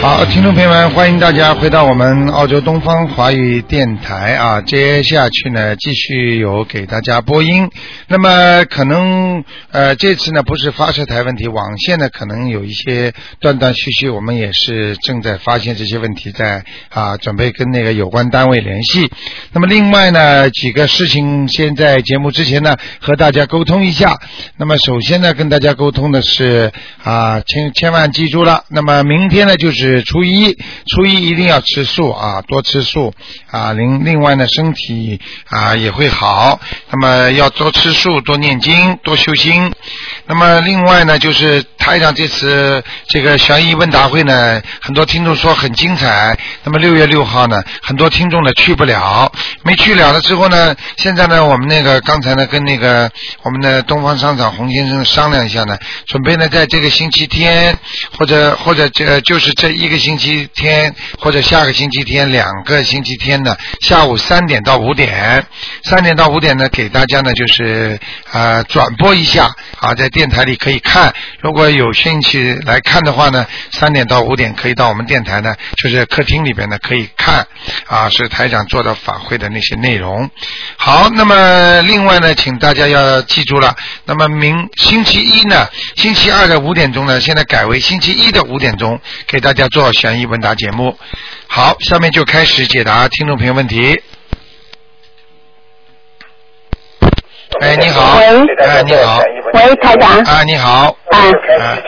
好，听众朋友们，欢迎大家回到我们澳洲东方华语电台啊！接下去呢，继续有给大家播音。那么可能呃，这次呢不是发射台问题，网线呢可能有一些断断续续，我们也是正在发现这些问题，在啊准备跟那个有关单位联系。那么另外呢，几个事情先在节目之前呢和大家沟通一下。那么首先呢，跟大家沟通的是啊，千千万记住了。那么明天呢就是初一，初一一定要吃素啊，多吃素啊。另另外呢，身体啊也会好。那么要多吃素，多念经，多修心。那么另外呢，就是台长这次这个悬疑问答会呢，很多听众说很精彩。那么六月六号呢，很多听众呢去不了，没去了了之后呢，现在呢，我们那个刚才呢跟那个我们的东方商场洪先生商量一下呢，准备呢在这个星期天或者或者这就是这一一个星期天或者下个星期天两个星期天呢，下午三点到五点，三点到五点呢给大家呢就是呃转播一下啊，在电台里可以看，如果有兴趣来看的话呢，三点到五点可以到我们电台呢，就是客厅里边呢可以看啊，是台长做的法会的那些内容。好，那么另外呢，请大家要记住了，那么明星期一呢，星期二的五点钟呢，现在改为星期一的五点钟，给大家做悬疑问答节目。好，下面就开始解答听众朋友问题。哎，你好。喂哎，你好。喂，台长。啊，你好。啊，啊，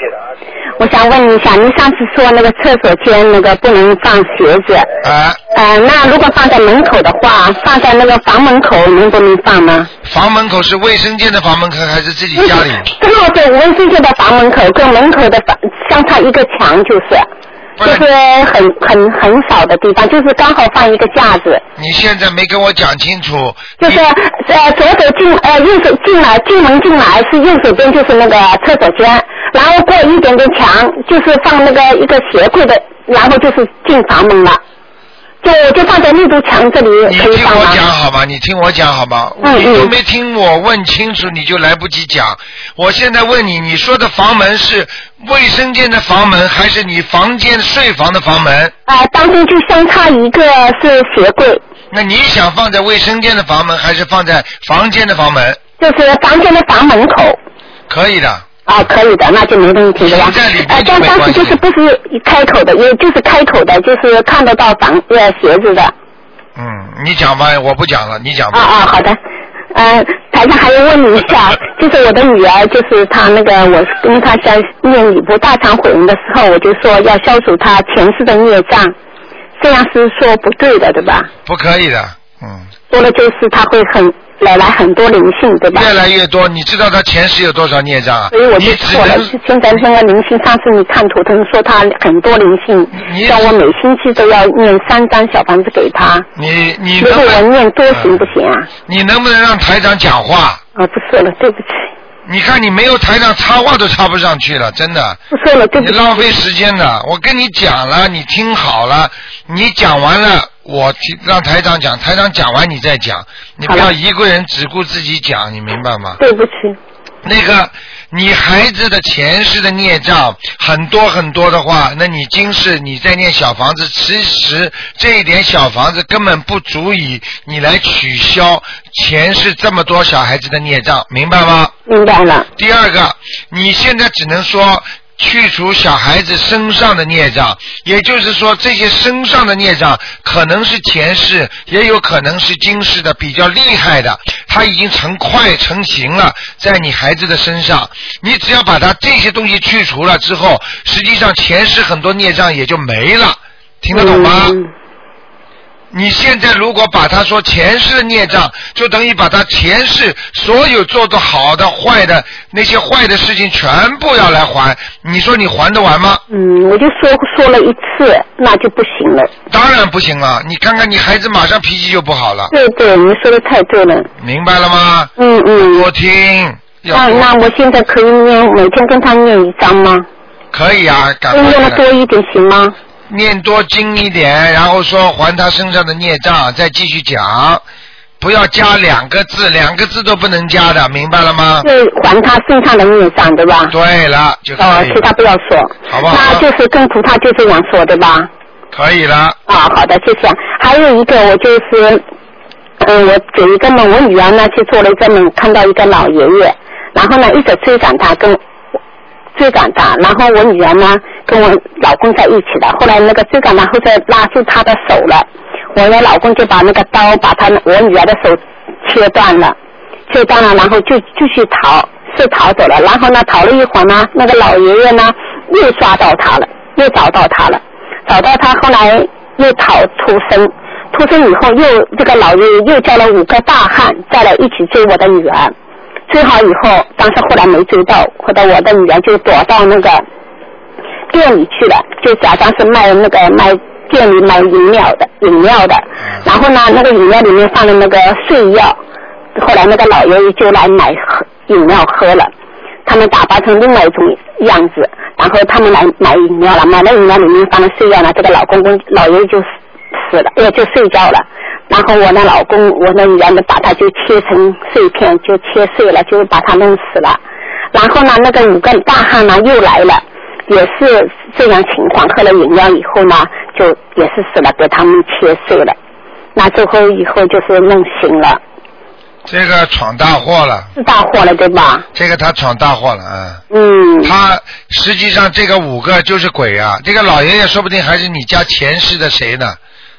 我想问一下，您上次说那个厕所间那个不能放鞋子，啊，呃，那如果放在门口的话，放在那个房门口能不能放呢？房门口是卫生间的房门口还是自己家里？正好在卫生间的房门口跟门口的房相差一个墙，就是，不就是是很很很少的地方，就是刚好放一个架子，你现在没跟我讲清楚。就是呃左手进呃右手进来进门进来是右手边就是那个厕所间，然后过一点点墙就是放那个一个鞋柜的，然后就是进房门了，就就放在那堵墙这里你听我可以放吗？讲好吗？你听我讲好吗？嗯你都嗯没听我问清楚，你就来不及讲。我现在问你，你说的房门是卫生间的房门，还是你房间睡房的房门？啊、当中就相差一个是鞋柜，那你想放在卫生间的房门，还是放在房间的房门？就是房间的房门口。可以的。啊，可以的，那就没问题了呀。你在里边呃，就没但当时就是不是开口的，也就是开口的，就是看得到房呃鞋子的。嗯，你讲吧，我不讲了，你讲啊吧。啊，好的。呃，台上还要问你一下，就是我的女儿，就是她那个，我跟她在念礼部大忏悔文的时候，我就说要消除她前世的孽障，这样是说不对的，对吧？不可以的，嗯，说了就是她会很来来很多灵性，对吧？越来越多。你知道他前世有多少孽障啊？所以我就错了能。现在那个灵性，上次你看图腾说他很多灵性你，叫我每星期都要念三张小房子给他。你你如果我能不能念多行不行啊？你能不能让台长讲话？啊，不说了，对不起，你看你没有台长插话都插不上去了，真的，不说了，对不起。你浪费时间的。我跟你讲了，你听好了，你讲完了，我听让台长讲，台长讲完你再讲，你不要一个人只顾自己讲，你明白吗？对不起，那个，你孩子的前世的孽障很多很多的话，那你今世你在念小房子，其实这一点小房子根本不足以你来取消前世这么多小孩子的孽障，明白吗？明白了。第二个，你现在只能说去除小孩子身上的孽障，也就是说，这些身上的孽障可能是前世，也有可能是今世的比较厉害的，它已经成块成型了，在你孩子的身上。你只要把它这些东西去除了之后，实际上前世很多孽障也就没了，听得懂吗？你现在如果把他说前世的孽障，就等于把他前世所有做的好的、坏的那些坏的事情全部要来还，你说你还得完吗？嗯，我就说说了一次，那就不行了。当然不行了，你看看你孩子马上脾气就不好了，对对，你说的太对了。明白了吗？嗯嗯。多听，那那我现在可以念每天跟他念一张吗？可以啊，赶快的多一点行吗？念多经一点，然后说还他身上的孽障，再继续讲，不要加两个字，两个字都不能加的，明白了吗？是还他身上的孽障，对吧？对了，就可哦，其他不要说。好不好那就是跟菩萨就这样说，对吧？可以了。啊，好的，谢谢。还有一个，我就是，嗯，我有一个梦，我女儿呢去做了一个梦，看到一个老爷爷，然后呢一直追赶他，跟追赶他，然后我女儿呢跟我老公在一起的，后来那个追赶她后来拉住他的手了，我的老公就把那个刀把他我女儿的手切断了，切断了，然后就继续逃，是逃走了，然后呢逃了一会儿呢，那个老爷爷呢又抓到他了，又找到他了。找到他，后来又逃出生，出生以后又这个老爷爷又叫了五个大汉再来一起追我的女儿，追好以后，但是后来没追到，后来我的女儿就躲到那个店里去了，就假装是卖那个卖店里卖饮料的饮料的，然后呢那个饮料里面放了那个睡药，后来那个老爷爷就来买喝饮料喝了。他们打扮成另外一种样子，然后他们来买饮料了，买了饮料里面放了睡药了，这个老公公老爷爷就死了，呃就睡觉了。然后我那老公，我那女儿呢，把他就切成碎片，就切碎了，就把他弄死了。然后呢，那个五个大汉呢又来了，也是这样情况，喝了饮料以后呢，就也是死了，给他们切碎了。那最后以后就是弄醒了，这个闯大祸了，是大祸了，对吧？这个他闯大祸了啊！嗯。他实际上这个五个就是鬼啊，这个老爷爷说不定还是你家前世的谁呢？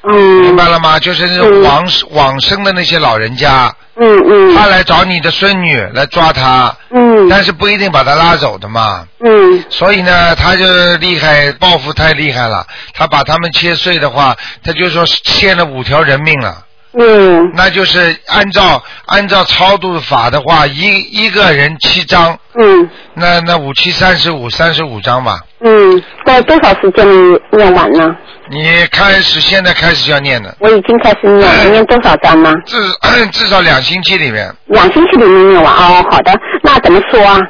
嗯。明白了吗？就是那种往往生的那些老人家，嗯嗯。他来找你的孙女来抓他，嗯。但是不一定把他拉走的嘛。嗯。所以呢，他就厉害，报复太厉害了。他把他们切碎的话，他就说欠了五条人命了。嗯。那就是按照按照超度法的话，一一个人七张。嗯。那那五七三十五，三十五张吧。嗯，在多少时间里念完呢？你开始现在开始就要念的，我已经开始念了，念多少章呢？至 至少两星期里面。两星期里面念完哦，好的，那怎么说啊？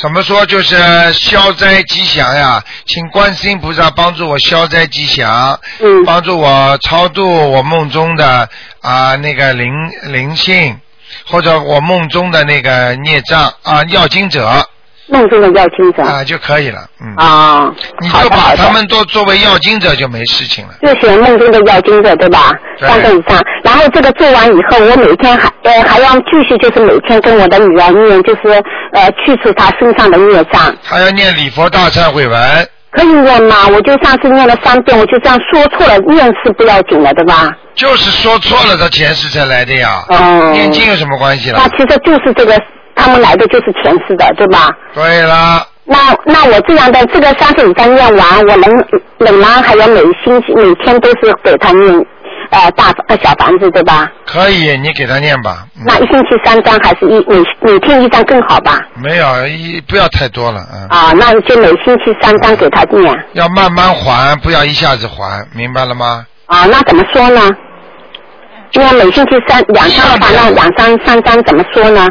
怎么说就是消灾吉祥呀？请观世音菩萨帮助我消灾吉祥，嗯，帮助我超度我梦中的啊、那个灵灵性，或者我梦中的那个孽障啊要经者梦中的要经者啊就可以了，嗯，啊，你就把他们都作为要经者就没事情了。就写梦中的要经者对吧？对三个以上，然后这个做完以后，我每天还呃还要继续就是每天跟我的女儿念，就是呃去除她身上的孽障。还要念礼佛大忏悔文，可以念吗？我就上次念了三遍，我就这样说错了，念是不要紧的，对吧？就是说错了，他前世才来的呀。哦念经有什么关系那了？其实就是这个，他们来的就是前世的，对吧？对了，那那我这样的这个三十五章念完，我能冷吗还要每星期每天都是给他念呃大呃小房子，对吧？可以，你给他念吧。嗯那一星期三张还是一每每天一张更好吧？没有，一不要太多了，嗯。啊，那就每星期三张给他念要慢慢还，不要一下子还，明白了吗？啊，那怎么说呢？因为每星期三两张的话，那两张三张怎么说呢？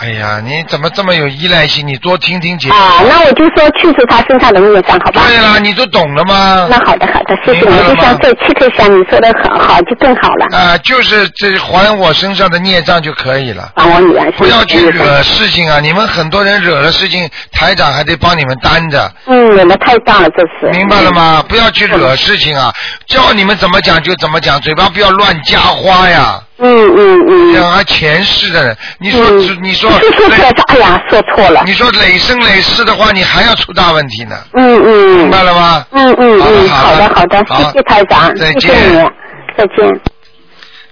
哎呀，你怎么这么有依赖性？你多听听节目。啊，那我就说去除他身上的孽障，好吧？对了，你都懂了吗？那好的好的，谢谢你。就像这七颗香，你说的很好，就更好了。啊，就是这还我身上的孽障就可以了。还我女儿不要去惹事情啊！你们很多人惹了事情，台长还得帮你们担着，嗯，惹的太大了，这次。明白了吗？不要去惹事情啊！叫你们怎么讲就怎么讲，嘴巴不要乱加花呀！嗯嗯嗯。这样还前世的人，你说嗯你说是说出来是，哎呀，说错了。你说累生累世的话，你还要出大问题呢，嗯嗯。明白了吗？嗯嗯嗯，好的好的好的，好谢谢台长，再谢谢你见，再见。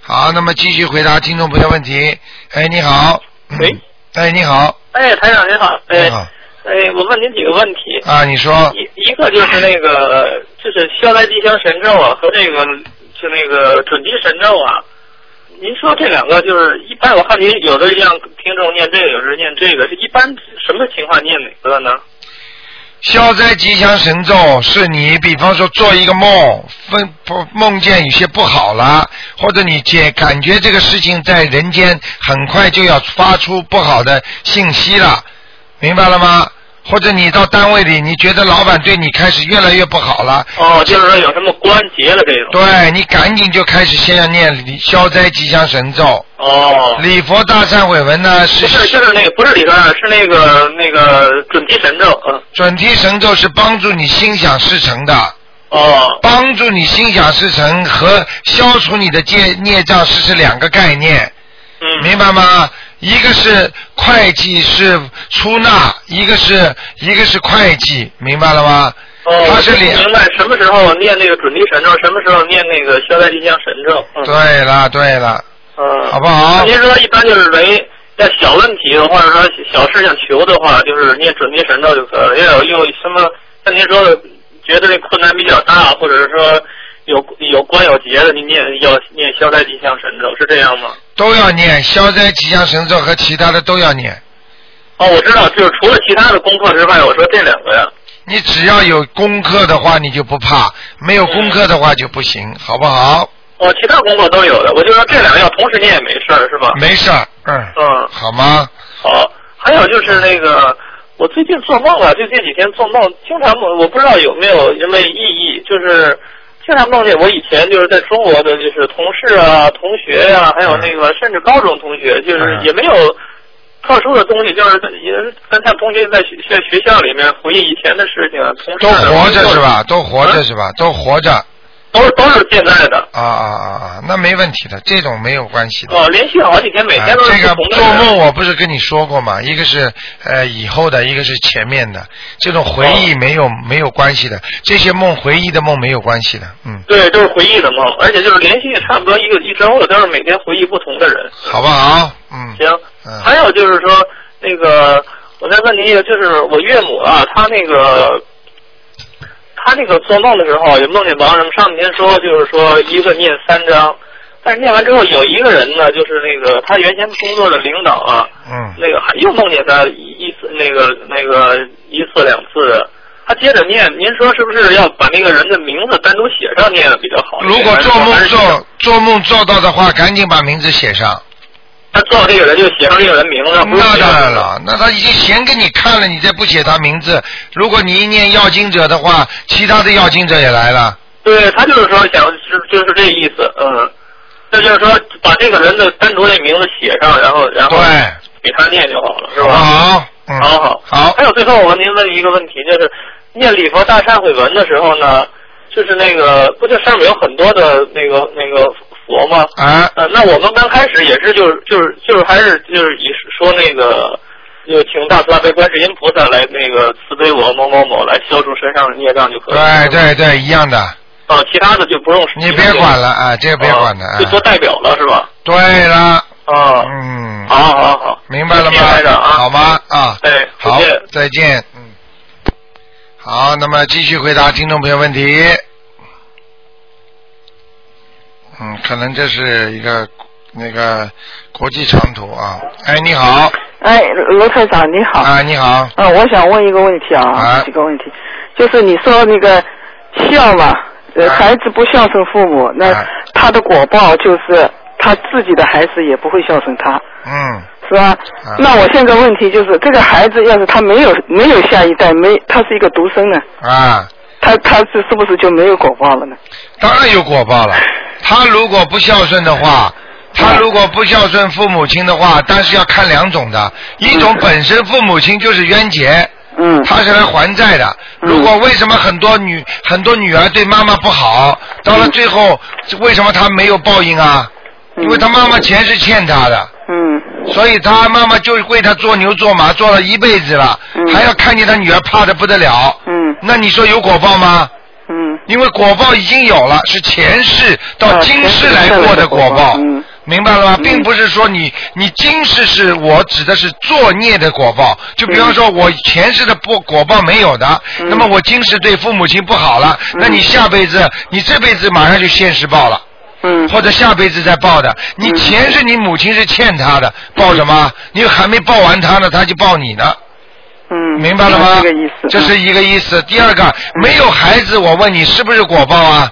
好，那么继续回答听众朋友问题。哎，你好。喂。哎，你好。哎，台长您好，哎你好。哎，我问您几个问题，啊，你说。一一个就是那个就是消灾吉祥神咒啊和这个就那个准提神咒啊，您说这两个就是一般，我看您有的让听众念这个，有的念这个，一般什么情况念哪个呢？消灾吉祥神咒是你，比方说做一个梦，分不梦见有些不好了，或者你见感觉这个事情在人间很快就要发出不好的信息了，明白了吗？或者你到单位里，你觉得老板对你开始越来越不好了，哦，就是说有什么关节了这种。对你赶紧就开始先要念消灾吉祥神咒。哦，礼佛大忏悔文呢是不是，就是那个不是礼佛大，是那个那个准提神咒，嗯。准提神咒是帮助你心想事成的，哦，帮助你心想事成和消除你的戒孽障是是两个概念，嗯，明白吗？一个是会计是出纳，一个是一个是会计，明白了吗？哦，他是两明白什么时候念那个准提神咒，什么时候念那个消灾吉祥神咒。嗯。对了对了，嗯。好不好那您说一般就是为在小问题，或者说小事情求的话，就是念准提神咒就可以了。要有有什么像您说的，觉得这困难比较大，或者是说有有关有节的，您念要念消灾吉祥神咒，是这样吗？都要念消灾吉祥神咒和其他的都要念。哦，我知道，就是除了其他的功课之外，我说这两个呀。你只要有功课的话，你就不怕；没有功课的话就不行，好不好？哦，其他功课都有的，我就说这两个要同时念也没事儿，是吧？没事儿，嗯，嗯，好吗？好。还有就是那个，我最近做梦啊，就这几天做梦，经常梦，我不知道有没有什么意义，就是经常梦见我以前就是在中国的就是同事啊、同学呀、还有那个甚至高中同学，就是嗯也没有特殊的东西，就是也是跟他同学在学在学校里面回忆以前的事情，同事都活着是吧？都活着嗯是吧？都活着。都是都是现在的。啊啊啊啊！那没问题的，这种没有关系的。哦，连续好几天，每天都是啊这个。做梦，我不是跟你说过吗？一个是呃以后的，一个是前面的，这种回忆没有、没有关系的，这些梦回忆的梦没有关系的，嗯，对，都是回忆的梦，而且就是连续差不多一个一周了，都是每天回忆不同的人。好不好？嗯，行，嗯还有就是说，那个我再问您一个，就是我岳母啊，她那个，她那个做梦的时候也梦见忙什么，上天说就是说一个念三章，但是念完之后有一个人呢，就是那个他原先工作的领导啊，嗯，那个还又梦见他一次那个那个一次两次。他接着念，您说是不是要把那个人的名字单独写上念比较好？如果做梦做做梦做到的话，赶紧把名字写上。他做到这个人就写上这个人名字，那当然了，那他已经显给你看了，你再不写他名字，如果你一念要经者的话，其他的要经者也来了。对他就是说想是就是这意思，嗯，那就是说把这个人的单独的名字写上，然后然后对，给他念就好了，是吧？好？嗯，好好好还有最后我问您问一个问题，就是念礼佛大忏悔文的时候呢，就是那个不就上面有很多的那个那个佛吗？啊，呃，那我们刚开始也是就是就是就是还是就是以说那个。就请大慈大悲观世音菩萨来那个慈悲我某某某来消除身上的孽障就可以了。对对对，一样的，啊，其他的就不用。你别管了啊，这个别管了就。做代表了是吧？对了，啊，嗯，好好好，明白了吗？啊好吗？啊，哎，好，再见，嗯。好，那么继续回答听众朋友问题。嗯，可能这是一个那个国际长途啊。哎，你好，哎，罗台长你好。啊，你好，嗯，我想问一个问题啊，啊。几个问题，就是你说那个孝嘛，呃，啊。孩子不孝顺父母，那啊。他的果报就是他自己的孩子也不会孝顺他，嗯，是吧？啊。那我现在问题就是，这个孩子要是他没有没有下一代，没他是一个独生呢，啊，他他是是不是就没有果报了呢？当然有果报了。他如果不孝顺的话，他如果不孝顺父母亲的话，但是要看两种的，一种本身父母亲就是冤结，嗯他是来还债的。嗯如果为什么很多女很多女儿对妈妈不好，到了最后为什么她没有报应啊？因为他妈妈钱是欠他的，嗯所以他妈妈就为他做牛做马做了一辈子了，嗯还要看见他女儿怕的不得了。嗯那你说有果报吗？嗯因为果报已经有了，是前世到啊今世来过的果报报嗯，明白了吗？嗯并不是说你你今世是我指的是作孽的果报，就比方说我前世的不果报没有的，嗯那么我今世对父母亲不好了，那你下辈子你这辈子马上就现世报了。嗯或者下辈子再报的，你嗯前世你母亲是欠他的，报什么？你还没报完他呢，他就报你呢。嗯，明白了吗？这个意思。这是一个意思。第二个，没有孩子，我问你是不是果报啊？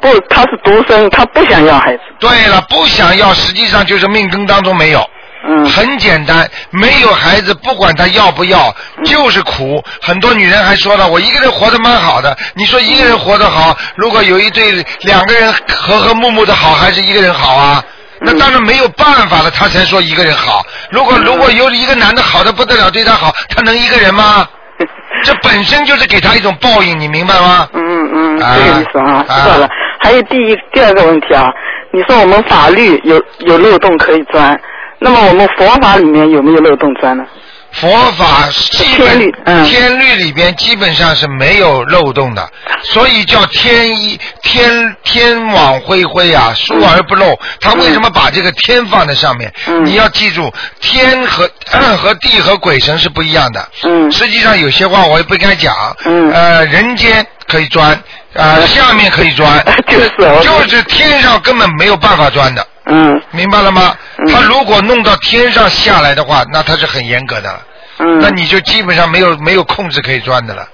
不，他是独生，他不想要孩子。对了，不想要，实际上就是命根当中没有。嗯很简单，没有孩子，不管他要不要，就是苦。很多女人还说了，我一个人活得蛮好的。你说一个人活得好，如果有一对两个人和和睦睦的好，还是一个人好啊？那当然没有办法了，他才说一个人好。如果如果有一个男的好的不得了，对他好，他能一个人吗？这本身就是给他一种报应，你明白吗？嗯嗯，啊这个意思啊，啊知道了。还有第一、第二个问题啊，你说我们法律有有漏洞可以钻，那么我们佛法里面有没有漏洞钻呢？佛法基本天律嗯天律里边基本上是没有漏洞的，所以叫天一天天网恢恢啊，疏而不漏。他为什么把这个天放在上面？嗯你要记住，天和 和地和鬼神是不一样的。嗯实际上有些话我也不该讲。嗯呃，人间可以钻，呃，下面可以钻，就是就是天上根本没有办法钻的。嗯明白了吗？嗯他如果弄到天上下来的话，那他是很严格的。嗯，那你就基本上没有没有控制可以钻的了。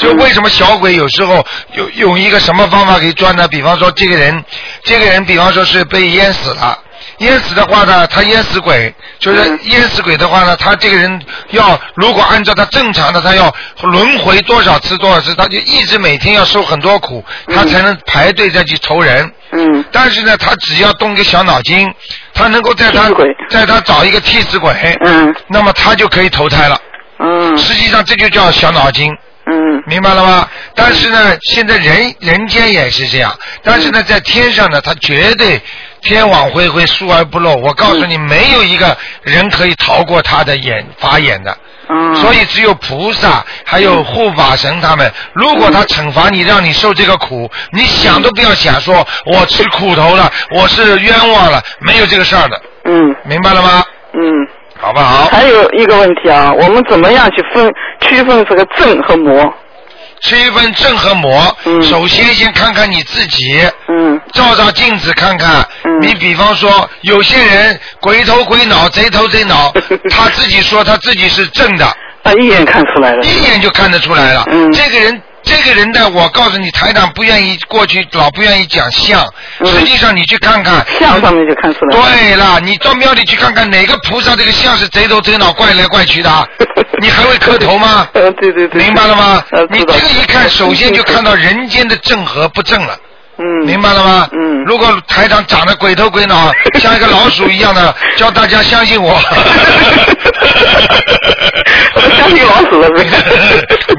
就为什么小鬼有时候有用一个什么方法可以钻呢？比方说这个人，这个人比方说是被淹死了，淹死的话呢，他淹死鬼，就是嗯淹死鬼的话呢，他这个人要如果按照他正常的，他要轮回多少次多少次，他就一直每天要受很多苦，他才能排队再去投人。嗯。但是呢，他只要动一个小脑筋，他能够在他在他找一个替死鬼，嗯。那么他就可以投胎了。嗯。实际上这就叫小脑筋，嗯明白了吗？但是呢，现在人人间也是这样，但是呢，在天上呢，他绝对天网恢恢，疏而不漏。我告诉你，没有一个人可以逃过他的眼法眼的。嗯，所以只有菩萨还有护法神他们，如果他惩罚你，让你受这个苦，你想都不要想，说我吃苦头了，我是冤枉了，没有这个事儿的，嗯明白了吗？嗯。好不好？还有一个问题啊，我们怎么样去分区分这个正和魔？区分正和魔，嗯首先先看看你自己，嗯照照镜子看看。嗯你比方说，有些人鬼头鬼脑，贼头贼脑，他自己说他自己是正的，他，一眼看出来了。一眼就看得出来了。嗯这个人，这个人呢，我告诉你，台长不愿意过去，老不愿意讲相。嗯实际上，你去看看。相上面就看出来了。对了，你到庙里去看看哪个菩萨这个像是贼头贼脑、怪来怪去的，你还会磕头吗？呃，对对对。明白了吗 呃？你这个一看，首先就看到人间的正和不正了。嗯，明白了吗？嗯如果台长长得鬼头鬼脑，像一个老鼠一样的，叫大家相信我。我相信老鼠了呗。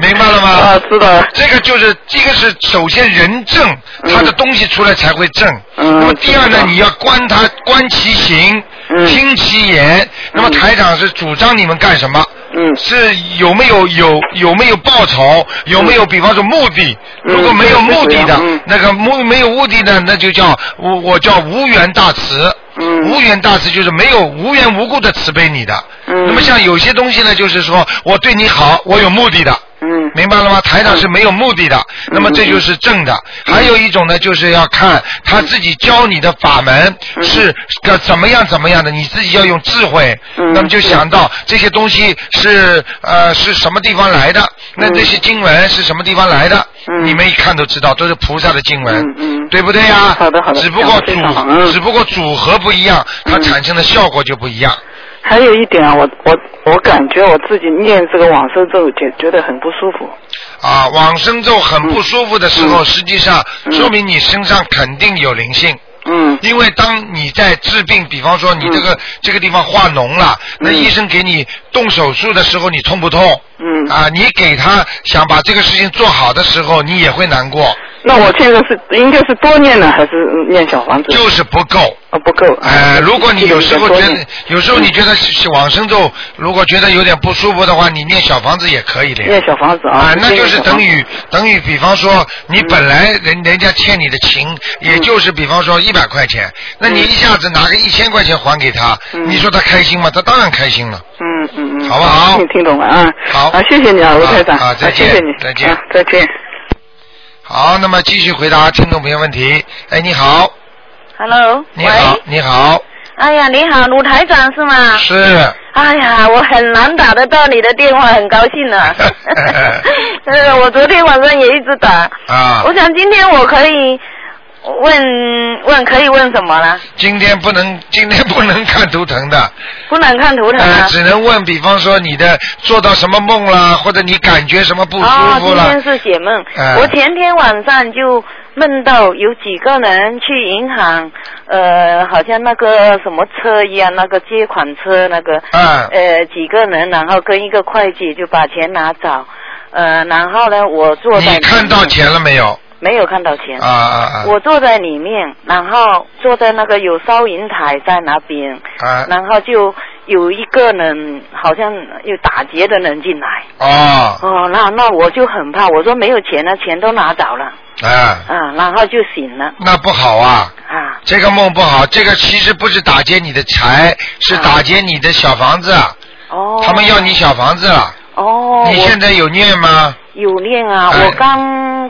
明白了吗？啊，知道了。这个就是这个是首先人正，嗯他的东西出来才会正。嗯那么第二，呢你要观他观其行，嗯听其言。那么台长是主张你们干什么？嗯是有没有有有没有报酬？有没有比方说目的？嗯如果没有目的的嗯，那个目没有目的的，那就叫我我叫无缘大慈。嗯无缘大慈就是没有无缘无故的慈悲你的。嗯那么像有些东西呢，就是说我对你好，我有目的的。嗯明白了吗？台长是没有目的的，那么这就是正的。还有一种呢，就是要看他自己教你的法门嗯是个怎么样怎么样的，你自己要用智慧。嗯那么就想到这些东西是呃是什么地方来的，那这些经文是什么地方来的？嗯你们一看都知道，都是菩萨的经文，对不对呀？好的好的只不过组嗯只不过组合不一样，它嗯产生的效果就不一样。还有一点啊，我我我感觉我自己念这个往生咒觉觉得很不舒服。啊，往生咒很不舒服的时候，嗯实际上嗯说明你身上肯定有灵性。嗯因为当你在治病，比方说你这个、这个地方化脓了，那嗯医生给你动手术的时候，你痛不痛？嗯啊，你给他想把这个事情做好的时候，你也会难过，那我现在是应该是多念呢，还是念小房子？就是不够。啊不够。哎、如果你有时候觉得，有时候你觉得往生咒如果觉得有点不舒服的话，你念小房子也可以的。念小房子啊啊，，那就是等于等于，比方说你本来人人家欠你的情，也就是比方说一百块钱，那你一下子拿个一千块钱还给他，嗯你说他开心吗？他当然开心了。嗯嗯嗯，好不好听听懂了啊。好啊，谢谢你啊，卢台长。啊啊再见谢谢你。再见啊，再见。好，那么继续回答听众朋友问题。哎，你好，Hello，你好，你好，哎呀，你好，鲁台长是吗？是，哎呀，我很难打得到你的电话，很高兴啊。呃，我昨天晚上也一直打。啊我想今天我可以问问可以问什么了？今天不能，今天不能看图腾的，不能看图腾呃，啊。只能问，比方说你的做到什么梦啦，或者你感觉什么不舒哦，服啦今天，是解梦。哎我前天晚上就梦到有几个人去银行，呃，好像那个什么车一样，那个借款车那个，啊呃，几个人，然后跟一个会计就把钱拿走，呃，然后呢，我坐在你看到钱了没有？没有看到钱？啊啊啊！我坐在里面，然后坐在那个有收银台在那边，啊然后就有一个人好像有打劫的人进来。哦哦，那那我就很怕，我说没有钱了，钱都拿走了，啊，啊，然后就醒了，那不好啊。啊，这个梦不好，这个其实不是打劫你的财，是打劫你的小房子。哦，他们要你小房子了，哦，你现在有念吗？有念啊，哎我刚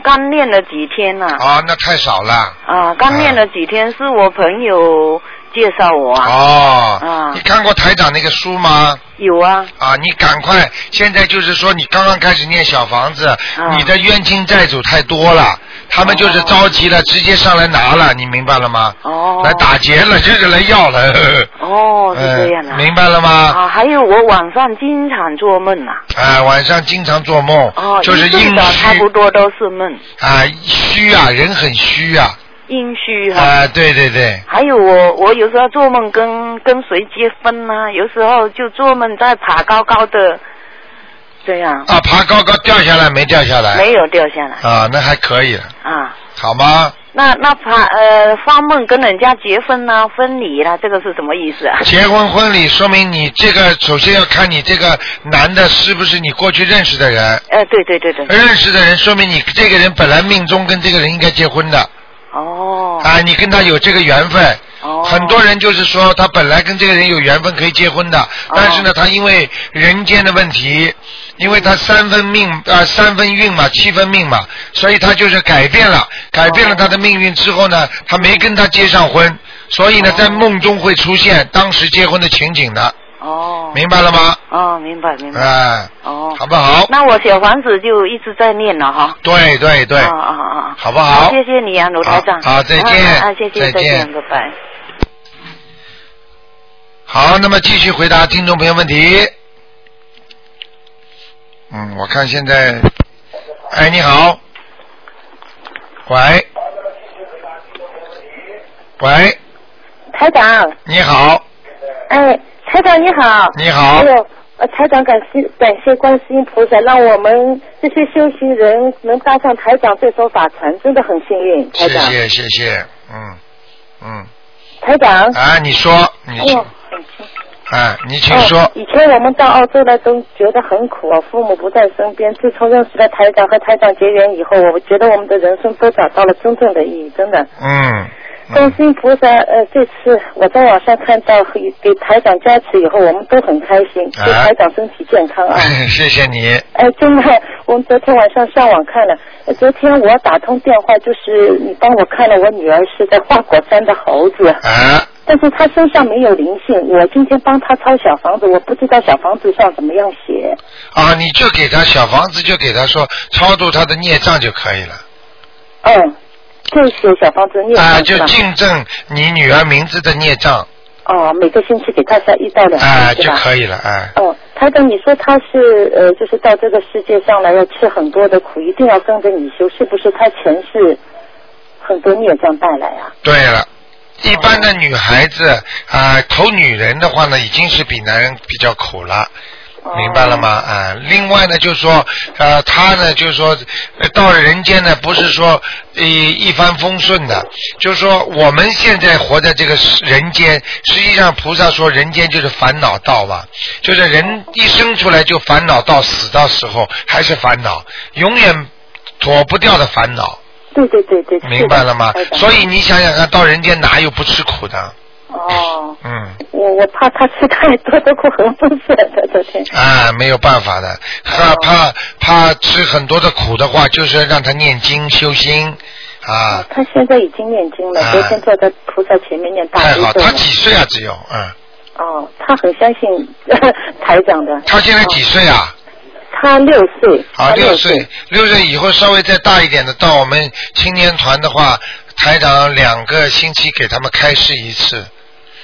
刚练了几天呢、啊，啊，那太少了。啊刚练了几天，是我朋友介绍我啊，哦，啊你看过台长那个书吗？有啊，啊，你赶快！现在就是说，你刚刚开始念小房子，啊你的冤亲债主太多了，他们就是着急了，直接上来拿了，你明白了吗？哦，来打劫了，就是来要了。哦，是这样的、嗯明白了吗？啊，还有我晚上经常做梦啊，哎，晚上经常做梦，哦，就是阴虚差不多都是梦，啊，虚啊，人很虚啊，阴虚哈、啊，对对对，还有我，我有时候做梦跟跟谁结婚呢、有时候就做梦在爬高高的，这样啊，爬高高掉下来没掉下来？没有掉下来啊，那还可以，啊。好吗？那那爬呃发梦跟人家结婚呢、分离了，这个是什么意思啊？结婚婚礼说明你这个首先要看你这个男的是不是你过去认识的人，呃，对对对对。认识的人说明你这个人本来命中跟这个人应该结婚的哦。啊，你跟他有这个缘分。哦。很多人就是说他本来跟这个人有缘分可以结婚的，但是呢，他因为人间的问题，因为他三分命啊、三分运嘛，七分命嘛，所以他就是改变了，改变了他的命运之后呢，他没跟他结上婚，所以呢，在梦中会出现当时结婚的情景的，哦。明白了吗？哦，明白明白。哎，哦。好不好？那我小房子就一直在念了哈。对对对，啊啊啊啊！好不好？谢谢你啊，卢台长。好好再见啊啊，谢谢，再见见，拜拜。好，那么继续回答听众朋友问题。嗯，我看现在，哎，你好，喂，喂，台长，你好，哎，台长你好。你好。哎呦，呃，台长感谢感谢观世音菩萨，让我们这些修行人能搭上台长这艘法船，真的很幸运。台长，谢谢谢谢，嗯嗯，台长。啊，你说，你哎呦，哎，你请说哦，以前我们到澳洲来都觉得很苦啊，父母不在身边。自从认识了台长和台长结缘以后，我觉得我们的人生都找到了真正的意义，真的。嗯，观世音菩萨，呃，这次我在网上看到给给台长加持以后，我们都很开心，祝啊台长身体健康啊！谢谢你，哎，真的，我们昨天晚上上网看了，呃昨天我打通电话，就是你帮我看了我女儿是在花果山的猴子，啊，但是他身上没有灵性，我今天帮他抄小房子，我不知道小房子上怎么样写。啊，你就给他小房子，就给他说超度他的孽障就可以了。嗯，就写小房子孽障啊，就是净证你女儿名字的孽障，哦，每个星期给他下一到两啊，次啊？就可以了，哎。哦，台长，你说他是呃，就是到这个世界上来要吃很多的苦，一定要跟着你修，是不是他前世很多孽障带来啊？对了，一般的女孩子啊、投女人的话呢，已经是比男人比较苦了。明白了吗？啊，另外呢，就是说，呃，他呢，就是说，呃到了人间呢，不是说一一帆风顺的，就是说，我们现在活在这个人间，实际上菩萨说人间就是烦恼道嘛，就是人一生出来就烦恼到死到时候还是烦恼，永远躲不掉的烦恼，对对对对，明白了吗所以你想想看，到人间哪有不吃苦的？哦，嗯。我我怕他吃太多的苦，很不舍得昨天。啊，没有办法的，怕怕怕吃很多的苦的话，就是让他念经修心啊，他现在已经念经了，啊昨天坐在菩萨前面念大太好。他几岁啊？只有嗯，哦，他很相信 台长的。他现在几岁啊？他六岁。啊，他六岁，六岁以后稍微再大一点的，到我们青年团的话，台长两个星期给他们开示一次。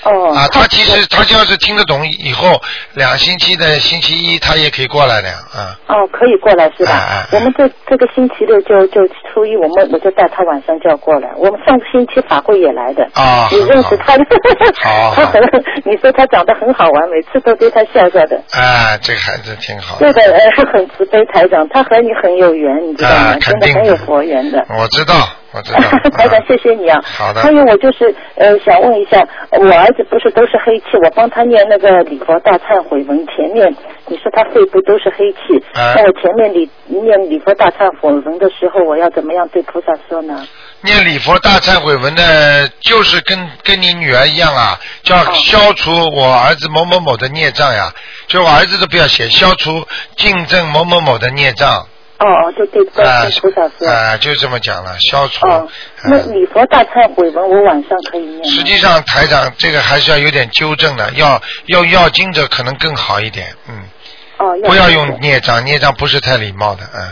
哦。啊，他其实他要是听得懂以后，两星期的星期一他也可以过来的呀，啊。哦，可以过来是吧？我们这这个星期六就就初一，我们我就带他晚上就要过来。我们上个星期法会也来的。啊你认识他的？他很，你说他长得很好玩，每次都对他笑笑的。啊，这个孩子挺好的。对的，呃，很慈悲台长，他和你很有缘，你知道吗？真的很有佛缘的。我知道，我知道。台谢谢你啊。好的还有我就是呃想问一下，我儿子不是都是黑气，我帮他念那个礼佛大忏悔文，前面你说他肺部都是黑气，哎那我前面礼念礼佛大忏悔文的时候，我要怎么样对菩萨说呢？念礼佛大忏悔文呢，就是跟跟你女儿一样啊，叫哦消除我儿子某某某的孽障呀，就我儿子都不要写，消除净正某某某的孽障。哦哦，就对对啊对菩萨说。啊，就这么讲了，消除。哦，那啊礼佛大忏悔文我晚上可以念？实际上，台长这个还是要有点纠正的，要要要经者可能更好一点，嗯，哦，不要用孽障，孽障不是太礼貌的，嗯，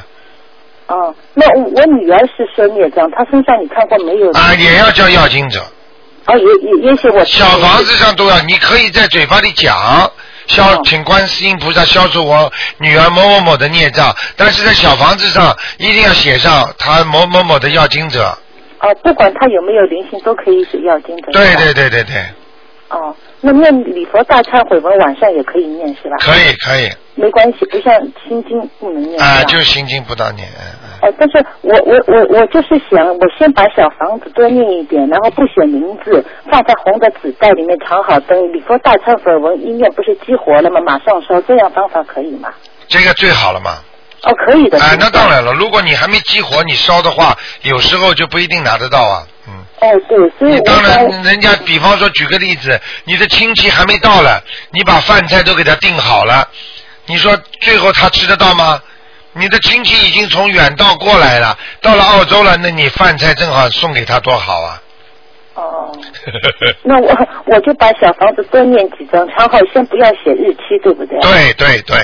哦，那我我女儿是说孽障，她身上你看过没有？啊，也要叫要经者，哦，也也也许我小房子上都要，你可以在嘴巴里讲。消哦，请观世音菩萨消除我女儿某某某的孽障，但是在小房子上一定要写上他某某某的要经者。哦，不管他有没有灵性，都可以写要经者。对对对对对，哦，那念礼佛大忏悔文晚上也可以念是吧？可以可以，没关系，不像心经不能念。啊，就是心经不能念，嗯嗯。呃，但是我我我我就是想，我先把小房子多念一点，然后不写名字，放在红的纸袋里面藏好灯。礼佛大忏悔文一念不是激活了吗？马上烧，这样方法可以吗？这个最好了嘛。哦，可以的。哎，那当然了，如果你还没激活，你烧的话，有时候就不一定拿得到啊。嗯。哦，对，所以当然，人家比方说举个例子，你的亲戚还没到了，你把饭菜都给他订好了，你说最后他吃得到吗？你的亲戚已经从远道过来了，到了澳洲了，那你饭菜正好送给他多好啊！哦，那我我就把小房子多念几张，然后先不要写日期，对不对？。对对对，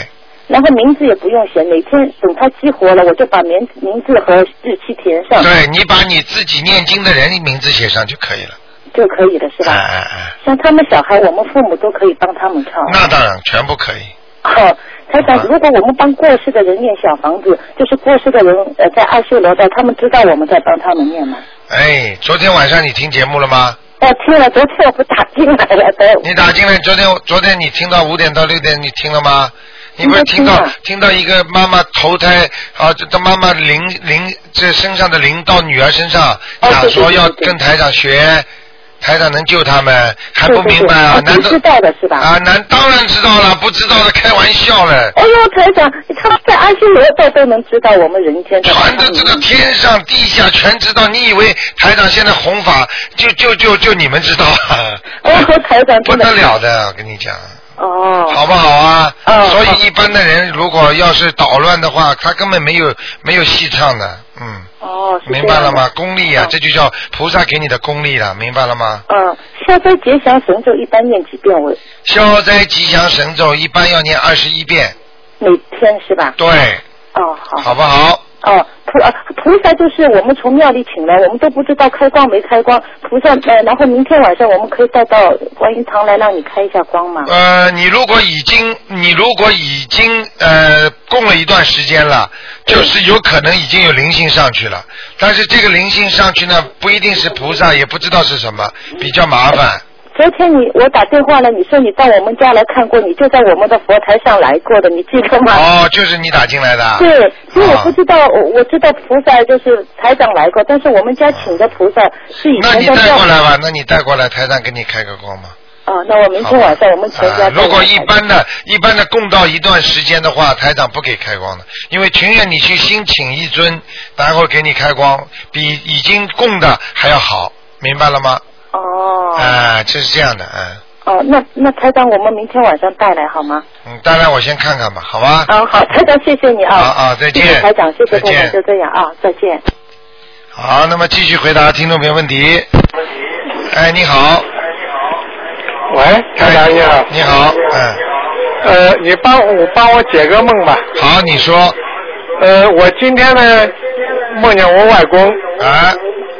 然后名字也不用写，哪天等他激活了，我就把名名字和日期填上，对你把你自己念经的人名字写上就可以了。就可以了，是哎吧？哎哎，像他们小孩，我们父母都可以帮他们唱。那当然全部可以。好，台长啊，如果我们帮过世的人念小房子，就是过世的人呃在二修罗道，他们知道我们在帮他们念吗？哎，昨天晚上你听节目了吗？哦，听了，昨天我不打进来了，都。你打进来，昨天昨天你听到五点到六点，你听了吗？你不是听到听到一个妈妈投胎啊，这这妈妈灵灵这身上的灵到女儿身上，哦对想说要跟台长学，台长能救他们，还不明白啊？对难道知道的是吧？啊？难当然知道了，不知道的开玩笑了。哎呦，台长，他们在阿修罗道都能知道我们人间的。全都知道，天上地下全知道。你以为台长现在弘法就就就就你们知道啊？哦，台长不得了的，我跟你讲。哦。好不好啊？哦所以一般的人如果要是捣乱的话，他根本没有没有戏唱的，嗯，哦，明白了吗？功力啊哦，这就叫菩萨给你的功力了，明白了吗？嗯，消灾吉祥神咒一般念几遍？我消灾吉祥神咒一般要念二十一遍，每天是吧？对，哦，好。好不好？哦，菩啊菩萨就是我们从庙里请来，我们都不知道开光没开光。菩萨呃，然后明天晚上我们可以带到观音堂来让你开一下光吗？呃，你如果已经你如果已经呃供了一段时间了，就是有可能已经有灵性上去了，但是这个灵性上去呢，不一定是菩萨，也不知道是什么，比较麻烦。昨天你我打电话了，你说你到我们家来看过，你就在我们的佛台上来过的，你记得吗？哦，就是你打进来的啊。对，所以我啊不知道，我我知道菩萨就是台长来过，但是我们家请的菩萨是以那你带过来吧，那你带过来，台长给你开个光嘛。哦，那我明天晚上我们全家如果一般的、一般的供到一段时间的话，台长不给开光的，因为情愿你去新请一尊，然后给你开光，比已经供的还要好，明白了吗？哦啊，就是这样的，嗯哦，那那台长，我们明天晚上带来好吗？嗯，当然我先看看吧，好吧？嗯，好，台长，谢谢你啊。好啊再见谢谢台长，谢谢台长，就这样啊，再见。好，那么继续回答听众朋友问题。哎，你好，喂，台长你好。你好，嗯，呃，你帮我帮我解个梦吧。好，你说，呃，我今天呢梦见我外公，啊，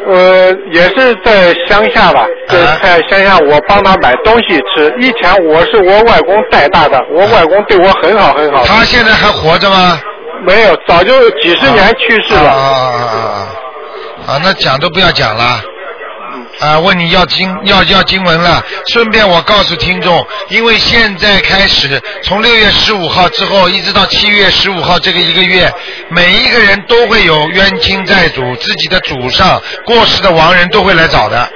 呃，也是在乡下吧，啊在乡下，我帮他买东西吃。以前我是我外公带大的，我外公对我很好很好。他现在还活着吗？没有，早就几十年去世了。啊啊啊啊啊！啊，那讲都不要讲了。啊，问你要经要要经文了。顺便我告诉听众，因为现在开始，从六月十五号之后，一直到七月十五号这个一个月，每一个人都会有冤亲债主，自己的祖上过世的亡人都会来找的。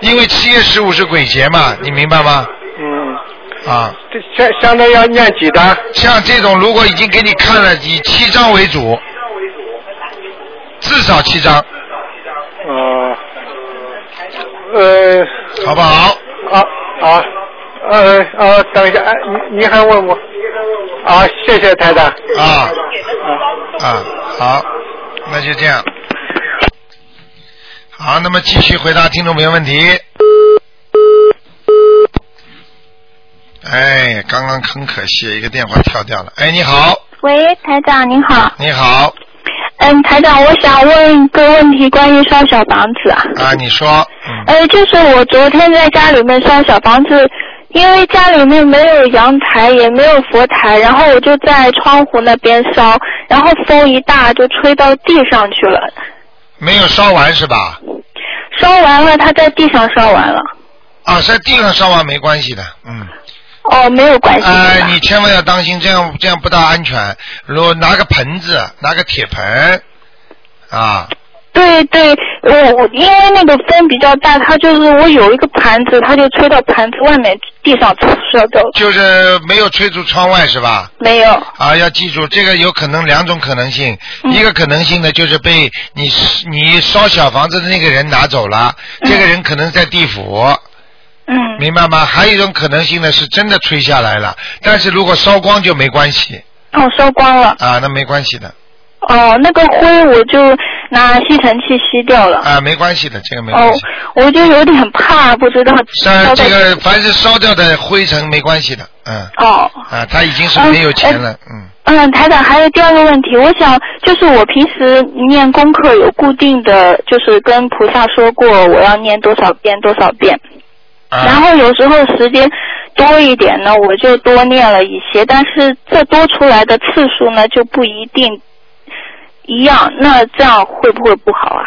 因为七月十五是鬼节嘛，你明白吗？嗯，啊，这相相当要念几张？像这种如果已经给你看了，以七张为主，至少七张，呃，呃，好不好？啊啊，呃呃，等一下，哎，你你还问我？啊，谢谢台长。啊啊，啊，好，那就这样。好，那么继续回答听众朋友问题。哎，刚刚很可惜，一个电话跳掉了。哎，你好，喂，台长您好。你好，嗯，台长，我想问一个问题，关于烧小房子啊。啊，你说，嗯，呃，就是我昨天在家里面烧小房子，因为家里面没有阳台，也没有佛台，然后我就在窗户那边烧，然后风一大就吹到地上去了。没有烧完是吧？烧完了，他在地上烧完了。啊，在地上烧完没关系的，嗯。哦，没有关系。哎、你千万要当心，这样这样不大安全。如果拿个盆子，拿个铁盆，啊，对对，我我因为那个风比较大，它就是我有一个盘子，它就吹到盘子外面地上摔掉了。就是没有吹出窗外是吧？没有。啊，要记住，这个有可能两种可能性，嗯一个可能性呢就是被你你烧小房子的那个人拿走了，这个人可能在地府。嗯。明白吗？还有一种可能性呢，是真的吹下来了，但是如果烧光就没关系哦，烧光了。啊，那没关系的哦，那个灰我就拿吸尘器吸掉了。啊，没关系的，这个没关系哦系。，我就有点怕，不知道但烧这个凡是烧掉的灰尘没关系的，嗯。哦。啊，他已经是没有钱了，嗯。嗯，台长，还有第二个问题，我想就是我平时念功课有固定的，就是跟菩萨说过我要念多少遍多少遍，啊然后有时候时间多一点呢，我就多念了一些，但是这多出来的次数呢就不一定一样，那这样会不会不好啊？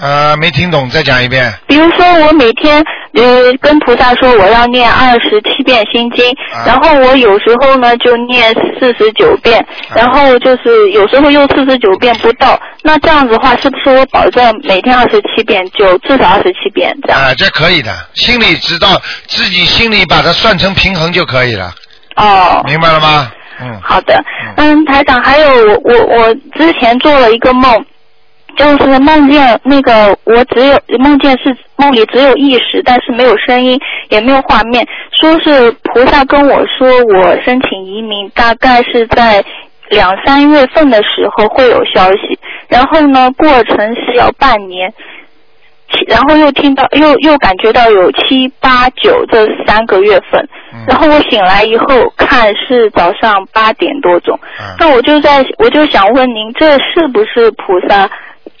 呃，没听懂，再讲一遍。比如说我每天呃跟菩萨说我要念二十七遍心经，啊然后我有时候呢就念四十九遍，啊然后就是有时候又四十九遍不到，那这样子的话是不是我保证每天二十七遍就至少二十七遍这样？啊，这可以的，心里知道自己心里把它算成平衡就可以了，哦，明白了吗？嗯。好的，嗯，台长，还有我我我之前做了一个梦，就是梦见那个我只有梦见是梦里只有意识，但是没有声音，也没有画面，说是菩萨跟我说我申请移民，大概是在两三月份的时候会有消息，然后呢过程是要半年。然后又听到，又又感觉到有七八九这三个月份，然后我醒来以后看是早上八点多钟，那我就在我就想问您，这是不是菩萨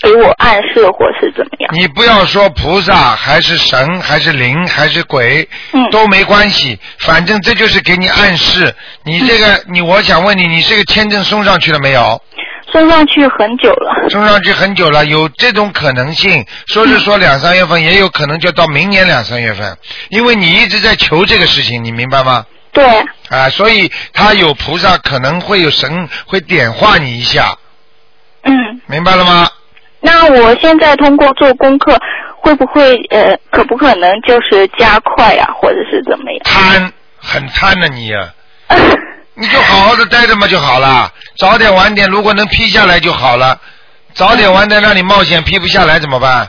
给我暗示或是怎么样？你不要说菩萨还是神还是灵还是鬼，嗯都没关系，反正这就是给你暗示。你这个，你我想问你，你这个签证送上去了没有？送上去很久了。送上去很久了，有这种可能性。说是说两三月份，也有可能就到明年两三月份，因为你一直在求这个事情，你明白吗？对。啊，所以他有菩萨，可能会有神会点化你一下，嗯，明白了吗？那我现在通过做功课，会不会呃，可不可能就是加快呀、或者是怎么样？贪，很贪的你呀、你就好好的待着嘛就好了，早点晚点，如果能批下来就好了。早点晚点让你冒险批不下来怎么办？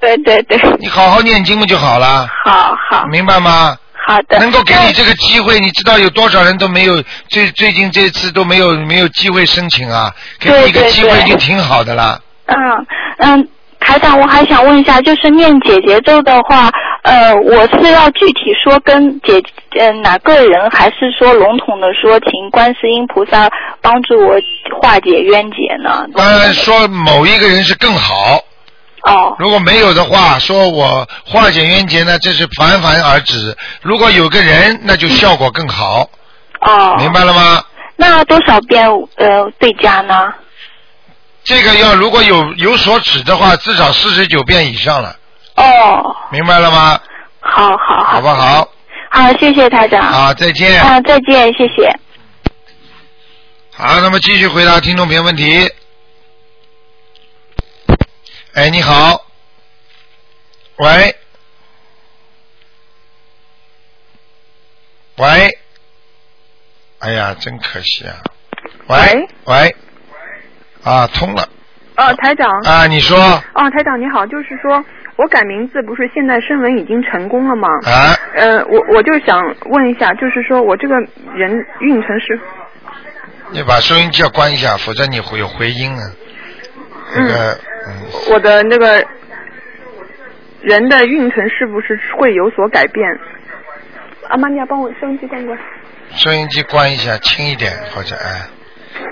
对对对。你好好念经不就好了？好好。明白吗？好的。能够给你这个机会，你知道有多少人都没有最最近这次都没有没有机会申请啊？给你一个机会已经挺好的了。嗯嗯，台长，我还想问一下，就是念姐姐咒的话，呃，我是要具体说跟姐呃哪个人，还是说笼统的说，请观世音菩萨帮助我化解冤结呢？当然说某一个人是更好，哦。如果没有的话，说我化解冤结呢，这是泛泛而止。如果有个人，那就效果更好。哦。明白了吗？那多少遍呃对家呢？这个要如果有有所指的话，至少四十九遍以上了。哦。明白了吗？好好好。好不好？好，谢谢台长。好，再见。啊，再见，谢谢。好，那么继续回答听众朋友问题。哎，你好，喂，喂，哎呀，真可惜啊！喂喂，啊，通了呃，台长。啊，你说啊，台长你好，就是说我改名字不是现在声纹已经成功了吗？啊，呃，我我就想问一下，就是说我这个人运程是你把收音机要关一下，否则你会有回音啊。那个，嗯，我的那个人的运程是不是会有所改变？阿玛尼要帮我收音机关关。收音机关一下，轻一点，或者哎，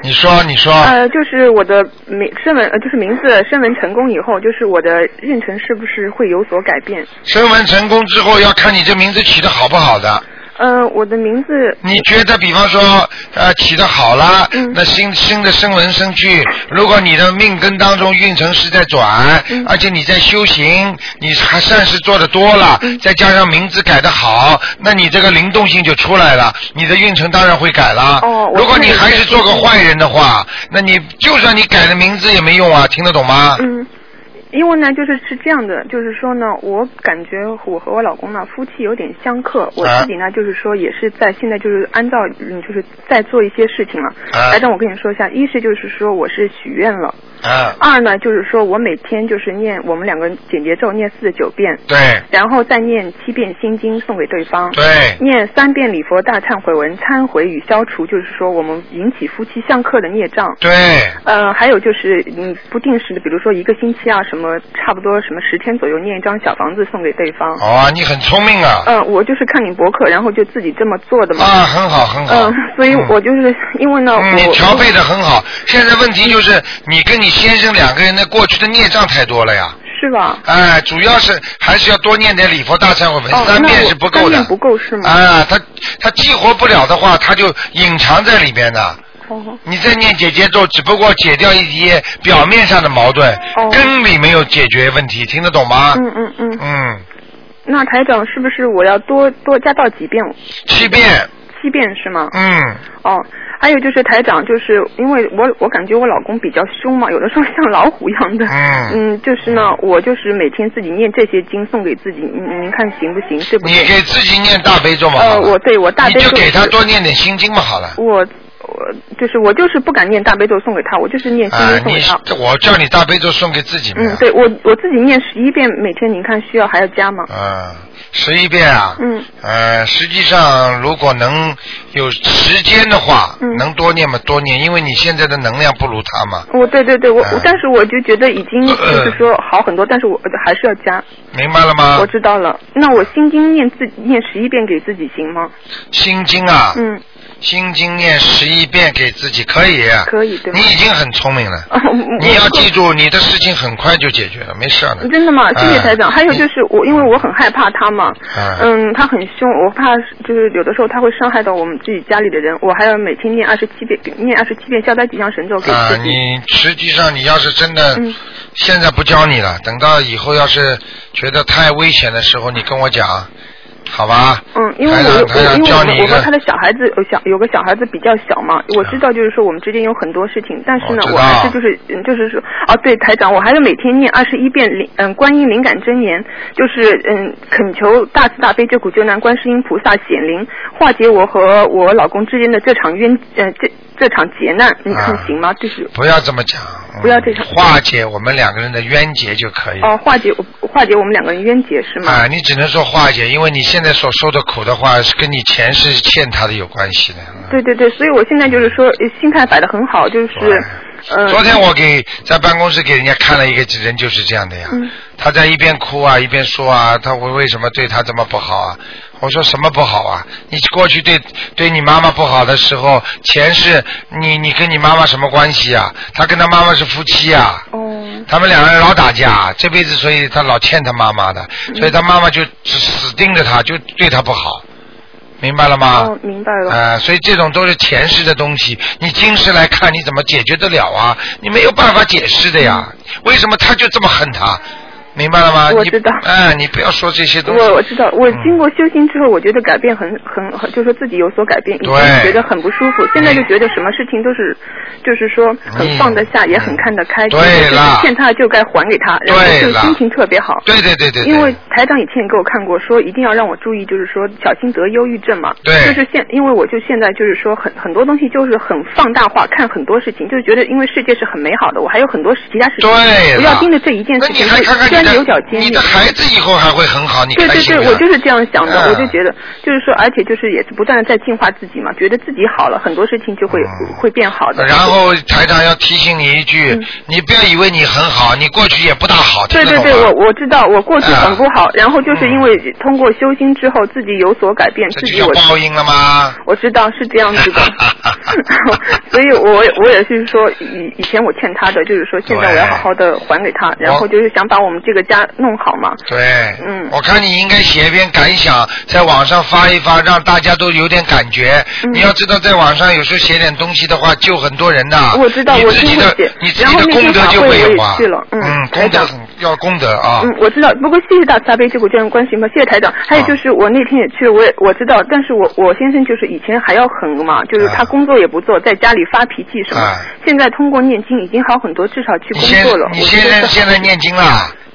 你说你说，呃，就是我的名声纹，呃，就是名字声纹成功以后，就是我的运程是不是会有所改变？声纹成功之后，要看你这名字起的好不好的。呃，我的名字你觉得，比方说，呃，起的好了，那新新的生文生去，如果你的命根当中运程是在转，而且你在修行，你还善事做的多了，再加上名字改的好，那你这个灵动性就出来了，你的运程当然会改了。哦，如果你还是做个坏人的话，那你就算你改了名字也没用啊，听得懂吗？嗯，因为呢，就是是这样的，就是说呢，我感觉我和我老公呢，夫妻有点相克。我啊自己呢，就是说也是在现在就是按照嗯，就是在做一些事情了。啊来，让我跟你说一下，一是就是说我是许愿了。啊，二呢，就是说我每天就是念我们两个人简洁咒念四十九遍，对然后再念七遍心经送给对方，对念三遍礼佛大忏悔文，忏悔与消除，就是说我们引起夫妻相克的孽障。对，呃，还有就是，你，不定时的，比如说一个星期啊，什么差不多什么十天左右念一张小房子送给对方。哦，你很聪明啊，嗯、我就是看你博客，然后就自己这么做的嘛。啊，很好很好。嗯、所以我就是因为呢，嗯，你调配的很好。现在问题就是你跟你先生两个人的过去的孽障太多了呀。是吧？哎，主要是还是要多念点礼佛大忏悔文，哦，三遍是不够的三遍。不够是吗？啊，他他激活不了的话，他就隐藏在里边的。哦 你再念姐姐咒，只不过解掉一些表面上的矛盾，哦根里没有解决问题，听得懂吗？嗯嗯嗯。嗯，那台长是不是我要多多加到几遍？七遍。七遍是吗？嗯。哦，还有就是台长，就是因为我我感觉我老公比较凶嘛，有的时候像老虎一样的。嗯嗯，就是呢，我就是每天自己念这些经送给自己，您您看行不行？对不对？你给自己念大悲咒嘛。呃，我对我大悲咒你就给他多念点心经嘛，好了。我我就是我就是不敢念大悲咒送给他，我就是念心啊，经送给他。你我叫你大悲咒送给自己嘛。嗯，对我我自己念十一遍，每天您看需要还要加吗？啊，十一遍啊。嗯。呃，实际上如果能有时间的话，嗯能多念嘛多念，因为你现在的能量不如他嘛，我对对对，我、嗯但是我就觉得已经就是说好很多，但是我还是要加。明白了吗？我知道了，那我心经念自念十一遍给自己行吗？心经啊，嗯，心经念十一遍给自己可以。可以对吧你已经很聪明了，哦你要记住，你的事情很快就解决了，没事的。真的吗？谢谢台长。嗯还有就是我，因为我很害怕他嘛，嗯嗯，他很凶，我怕就是有的时候他会伤害到我们自己家里的人，我还要每天念二十七遍，念二十七遍消灾吉祥神咒给啊。你实际上你要是真的，嗯现在不教你了，等到以后要是觉得太危险的时候，你跟我讲，好吧？嗯，因为我我因为我们我我和他的小孩子有小有个小孩子比较小嘛，我知道就是说我们之间有很多事情，但是呢，我我还是就是嗯就是说哦对台长，我还是每天念二十一遍灵嗯观音灵感真言，就是嗯恳求大慈大悲救苦救难观世音菩萨显灵，化解我和我老公之间的这场冤呃这这场劫难，你看啊行吗？就是不要这么讲，不要这样化解我们两个人的冤结就可以。哦化解化解我们两个人冤结是吗？啊，你只能说化解，因为你现在所受的苦的话，是跟你前世欠他的有关系的。对对对，所以我现在就是说呃心态摆的很好，就是嗯。昨天我给在办公室给人家看了一个人，就是这样的呀。嗯他在一边哭啊，一边说啊，他为为什么对他这么不好啊？我说什么不好啊？你过去对对你妈妈不好的时候，前世你你跟你妈妈什么关系啊？他跟他妈妈是夫妻啊。哦。他们两个人老打架，这辈子所以他老欠他妈妈的，嗯所以他妈妈就死盯着他，就对他不好，明白了吗？哦，明白了。呃，所以这种都是前世的东西，你今世来看，你怎么解决得了啊？你没有办法解释的呀。为什么他就这么恨他？明白了吗？我知道哎，你不要说这些东西。我我知道，我经过修行之后，我觉得改变很很很，就是说自己有所改变。以前觉得很不舒服，现在就觉得什么事情都是，就是说很放得下，也很看得开。嗯对就是了欠他的就该还给他，然后就心情特别好。对对对对对因为台长以前也给我看过，说一定要让我注意，就是说小心得忧郁症嘛。对就是现，因为我就现在就是说很很多东西就是很放大化，看很多事情，就是觉得因为世界是很美好的，我还有很多其他事情，对不要盯着这一件事情，那你还看看你的牛角尖。你的孩子以后还会很好，你对对对，我就是这样想的，嗯我就觉得，就是说，而且就是也是不断的在净化自己嘛，觉得自己好了，很多事情就会、会变好的。嗯然后台长要提醒你一句，你不要以为你很好，你过去也不大好，听对对对？我我知道，我过去很不好，然后就是因为通过修心之后，自己有所改变，自己我报应了吗？我知道是这样子的，所以我我也是说，以以前我欠他的，就是说现在我要好好的还给他，然后就是想把我们这个家弄好嘛。对，嗯我看你应该写一篇感想，在网上发一发，让大家都有点感觉。嗯你要知道，在网上有时候写点东西的话，救很多人的。我知道，你我自己的你自己的功德就会有啊嗯，功德很要功德啊。嗯，我知道。不过谢谢大慈大悲救苦救人观世音菩萨，谢谢台长。还有就是我那天也去了，我也我知道，但是我我先生就是以前还要狠嘛，就是他工作也不做，在家里发脾气什么。啊现在通过念经已经好很多，至少去工作了。你先生现在念经了？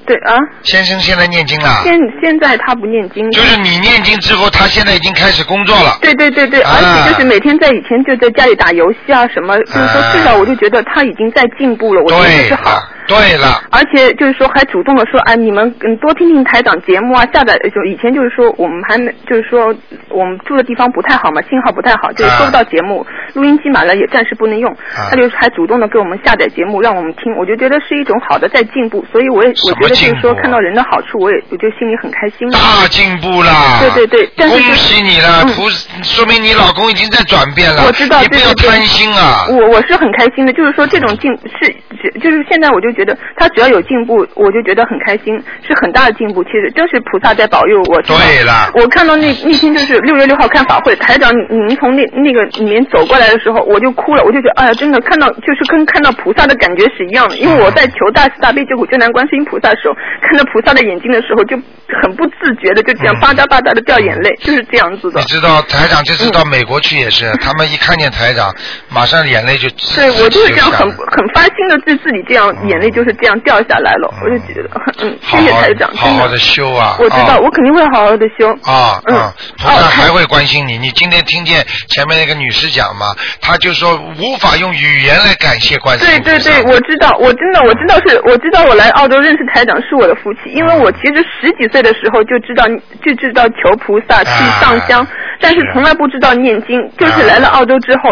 对啊，先生现在念经了？现现在他不念经。就是你念经之后，他现在已经开始工作了。对对对对，啊而且就是每天在以前就在家里打游戏啊什么，就是说啊至少我就觉得他已经在进步了，我觉得是好。了，对了。而且就是说，还主动的说，哎，你们嗯多听听台长节目啊，下载就以前就是说我们还没就是说我们住的地方不太好嘛，信号不太好，就是收不到节目，录音机买了也暂时不能用，啊他就是还主动的给我们下载节目让我们听，我就觉得是一种好的在进步，所以我也我觉得就是说看到人的好处，我也我就心里很开心。大进步啦！对对对但是恭喜你了，说明你老公已经在转变了。我知道，你不对对对要贪心啊！我我是很开心的，就是说这种进是只就是现在我就觉得他只要有进步，我就觉得很开心，是很大的进步。其实真是菩萨在保佑我。对了我看到那那天就是六月六号看法会，台长您从那那个里面走过来的时候，我就哭了，我就觉得哎呀，真的看到就是跟看到菩萨的感觉是一样的。因为我在求大慈大悲救苦救难观世音菩萨的时候，看到菩萨的眼睛的时候，就很不自觉的就这样吧嗒吧嗒的掉眼泪，就是这样子的你。知道台长这次嗯到美国去也是，他们一看见台长，马上眼泪就对，我就是这样很很发心的，对自己这样眼泪就是这样掉下来了，我就觉得，嗯，谢谢台长，真好好的修啊！我知道，啊我肯定会好好的修。啊嗯啊，菩萨还会关心你。你今天听见前面那个女士讲吗？她就说无法用语言来感谢观世对。对对，我知道，我真的我知道是，我知道我来澳洲认识台长是我的福气，因为我其实十几岁的时候就知道就知道求菩萨去上香，但是从来不知道念经，就是来了澳洲之后。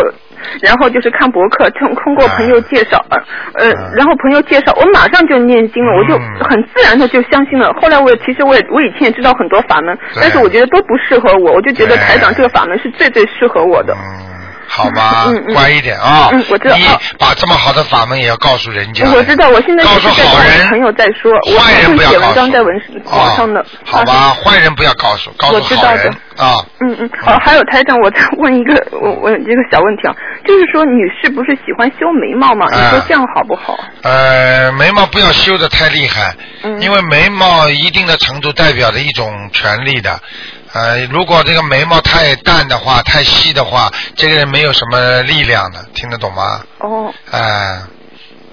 然后就是看博客，通通过朋友介绍，呃，呃，然后朋友介绍，我马上就念经了，我就很自然的就相信了。后来我也其实我也我以前也知道很多法门，但是我觉得都不适合我，我就觉得台长这个法门是最最适合我的。好吗？嗯嗯乖一点啊！嗯我知道你啊把这么好的法门也要告诉人家。我知道，我现在告是好人，朋友在说，我坏人会写文不要告诉章在文网上的。啊好吧，坏人不要告诉，告诉我知道好人的啊。嗯嗯，好，还有台长，我再问一个，我我有这个小问题啊，就是说女士不是喜欢修眉毛吗？你说啊这样好不好？呃，眉毛不要修的太厉害，嗯因为眉毛一定的程度代表着一种权利的。呃，如果这个眉毛太淡的话，太细的话，这个人没有什么力量的，听得懂吗？哦哎、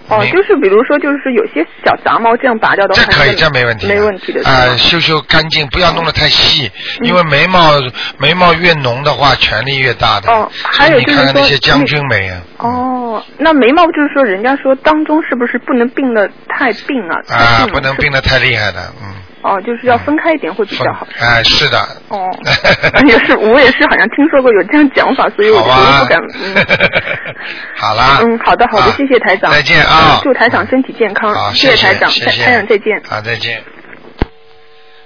哦，就是比如说，就是有些小杂毛这样拔掉的话，这可以，这没问题。没问题的。啊、吗修修干净，不要弄得太细，嗯因为眉毛眉毛越浓的话，权力越大的。哦还有所以你就是说看看那些将军眉啊，哦，那眉毛就是说，人家说当中是不是不能病的太病啊？啊，不能病的太厉害的，嗯。哦，就是要分开一点会比较好。哎、是的。哦，也是，我也是好像听说过有这样讲法，所以我就不敢。嗯 好啦。嗯，好的好的啊，谢谢台长。再见啊嗯祝台长身体健康。好，谢谢台长，台谢谢台长再见。好，再见。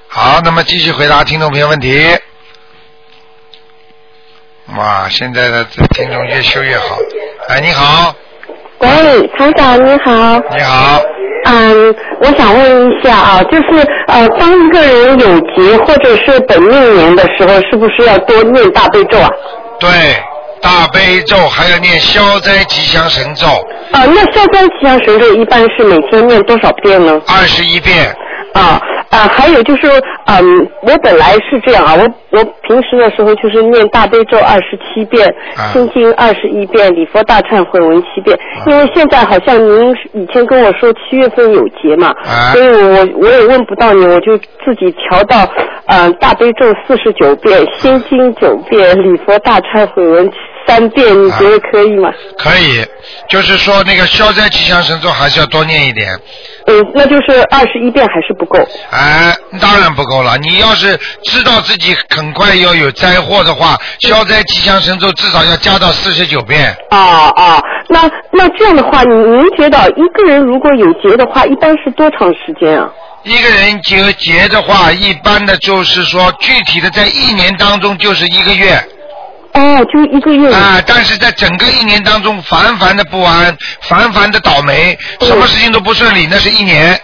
好，那么继续回答听众朋友问题。哇，现在的听众越修越好。哎，你好，喂，台长你好。你好。嗯，我想问一下啊，就是呃，当一个人有劫或者是本命年的时候，是不是要多念大悲咒啊？对，大悲咒还要念消灾吉祥神咒。啊，那消灾吉祥神咒一般是每天念多少遍呢？二十一遍。啊啊，还有就是，嗯，我本来是这样啊，我我平时的时候就是念大悲咒二十七遍，心经二十一遍，礼佛大忏悔文七遍。因为现在好像您以前跟我说七月份有节嘛，所以我我也问不到你，我就自己调到，嗯，大悲咒四十九遍，心经九遍，礼佛大忏悔文三遍，你觉得可以吗？可以，就是说那个消灾吉祥神咒还是要多念一点。嗯，那就是二十一遍还是不够。哎，当然不够了。你要是知道自己很快要有灾祸的话，消灾吉祥神咒至少要加到四十九遍。啊啊，那那这样的话，您您觉得一个人如果有劫的话，一般是多长时间啊？一个人结劫的话，一般的就是说，具体的在一年当中就是一个月。哦，就一个月。啊，但是在整个一年当中，烦烦的不安，烦烦的倒霉，什么事情都不顺利，那是一年。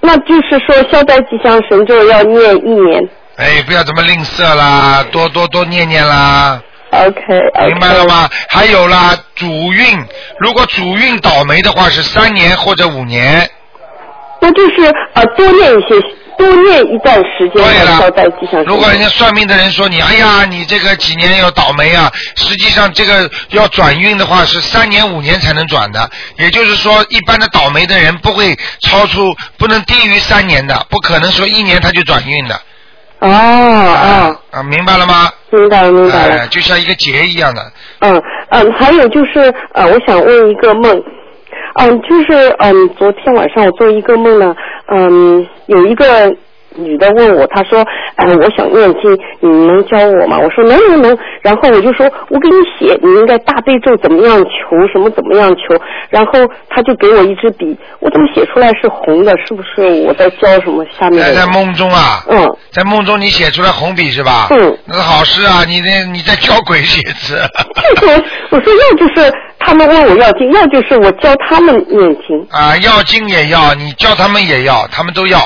那就是说，消灾吉祥神咒要念一年。哎，不要这么吝啬啦，多多多念念啦。OK，明白了吗？还有啦，主运，如果主运倒霉的话，是三年或者五年。那就是呃，多念一些，多念一段时间来消灾吉祥神咒。如果人家算命的人说你，哎呀，你这个几年要倒霉啊，实际上这个要转运的话是三年五年才能转的，也就是说，一般的倒霉的人不会超出，不能低于三年的，不可能说一年他就转运的。哦哦。啊，明白了吗？明白了，明白了。哎，就像一个结一样的。嗯嗯，还有就是呃，我想问一个梦，嗯，就是嗯，昨天晚上我做一个梦呢，嗯，有一个女的问我，她说，哎、我想念经，你能教我吗？我说能能能，然后我就说，我给你写，你应该大悲咒怎么样求，什么怎么样求，然后她就给我一支笔，我怎么写出来是红的？是不是我在教什么下面？在在梦中啊，嗯，在梦中你写出来红笔是吧？嗯，那是好事啊，你那你在教鬼写字。我说要就是他们问我要经，要就是我教他们念经。啊，要经也要，你教他们也要，他们都要。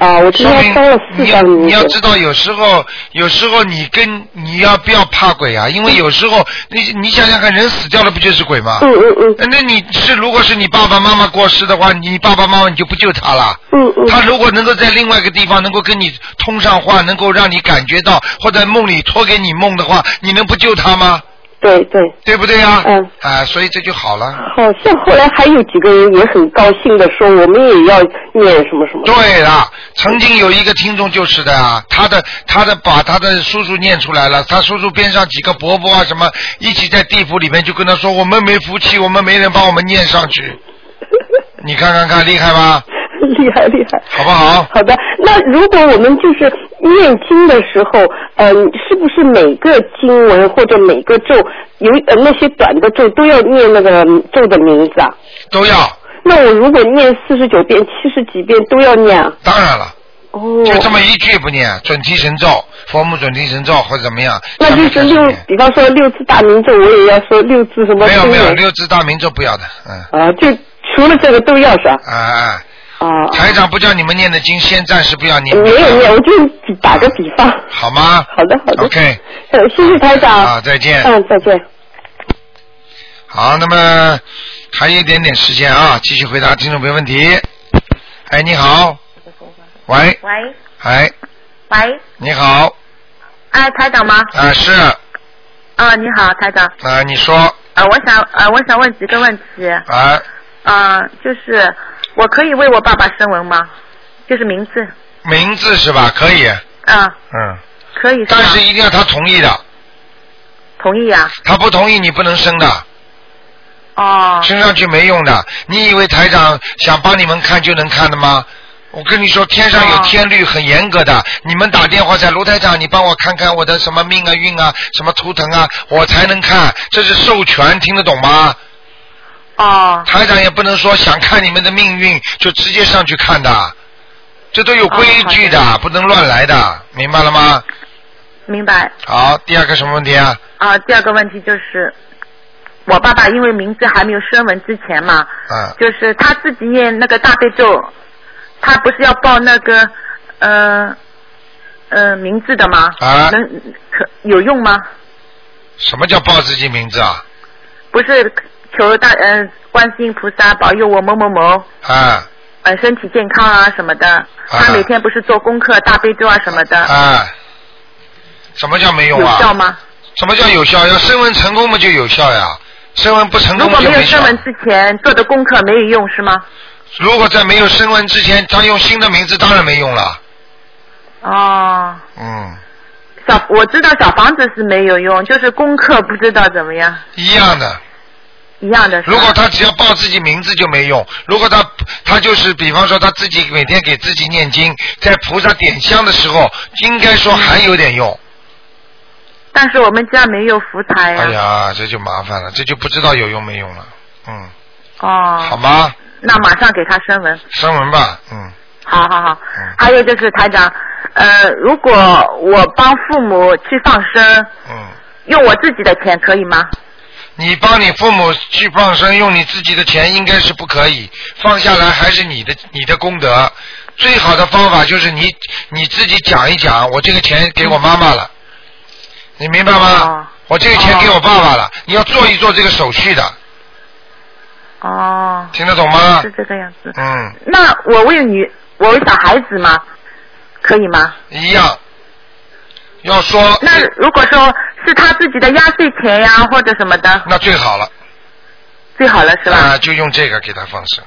啊，我今天烧了四张你名字。要知道，有时候，有时候你跟你要不要怕鬼啊？因为有时候，你你想想看，人死掉了不就是鬼吗？嗯嗯嗯。那你是如果是你爸爸妈妈过世的话，你爸爸妈妈你就不救他了。嗯嗯。他如果能够在另外一个地方能够跟你通上话，能够让你感觉到，或在梦里托给你梦的话，你能不救他吗？对对。对不对呀？嗯。啊，所以这就好了。好像后来还有几个人也很高兴的说，我们也要念什么什么。对了，曾经有一个听众就是的啊，他的他的把他的叔叔念出来了，他叔叔边上几个伯伯啊什么一起在地府里面就跟他说，我们没福气，我们没人帮我们念上去。你看看看，厉害吧？厉害厉害，好不好？好的，那如果我们就是念经的时候，嗯、是不是每个经文或者每个咒有呃那些短的咒都要念那个咒的名字啊？都要。那我如果念四十九遍、七十几遍都要念啊？当然了。哦。就这么一句不念，准提神咒、佛母准提神咒或者怎么样？那就是六，比方说六字大明咒，我也要说六字什么？没有没有，六字大明咒不要的，嗯。啊，就除了这个都要是吧？啊啊。啊。台长不叫你们念的经，先暂时不要念。没有念，我就打个比方。好吗？好的好的。OK。呃，谢谢台长。啊，再见。嗯，再见。好，那么还有一点点时间啊，继续回答听众朋友问题。哎，你好。喂。喂哎，喂，你好。哎，台长吗？啊，是啊，你好，台长。啊，你说啊，我想啊，我想问几个问题。啊，啊，就是我可以为我爸爸声纹吗？就是名字。名字是吧？可以，啊，嗯，可以。但是一定要他同意的，同意啊。他不同意你不能生的。哦。升上去没用的，你以为台长想帮你们看就能看的吗？我跟你说，天上有天律，很严格的。你们打电话在卢台长，你帮我看看我的什么命啊、运啊、什么图腾啊，我才能看，这是授权，听得懂吗？哦。台长也不能说想看你们的命运就直接上去看的，这都有规矩的，不能乱来的，明白了吗？明白。好，第二个什么问题啊？啊，第二个问题就是，我爸爸因为名字还没有声纹之前嘛，嗯，就是他自己念那个大悲咒，他不是要报那个呃呃名字的吗？啊能可有用吗？什么叫报自己名字啊？不是求大呃观世音菩萨保佑我某某某啊呃身体健康啊什么的。他每天不是做功课大悲咒啊什么的，啊，什么叫没用啊？有效吗？什么叫有效？要升温成功嘛就有效呀，升温不成功如果没有功就效声。纹之前做的功课没有用是吗？如果在没有升温之前，他用新的名字当然没用了。哦，嗯，小我知道小房子是没有用，就是功课不知道怎么样，一样的。一样的。如果他只要报自己名字就没用，如果他他就是比方说他自己每天给自己念经，在菩萨点香的时候，应该说还有点用。但是我们家没有福财呀、哎呀，这就麻烦了，这就不知道有用没用了。嗯，哦，好吗？那马上给他声纹。声纹吧，嗯，好好好。还有就是台长，呃，如果我帮父母去放生，嗯，用我自己的钱可以吗？你帮你父母去放生，用你自己的钱应该是不可以，放下来还是你的你的功德。最好的方法就是你你自己讲一讲，我这个钱给我妈妈了，你明白吗？我这个钱给我爸爸了，你要做一做这个手续的，哦，听得懂吗？是这个样子。嗯，那我为女，我为小孩子吗？可以吗？一样。要说那如果说是他自己的压岁钱呀，或者什么的，那最好了，最好了是吧？啊，就用这个给他放生。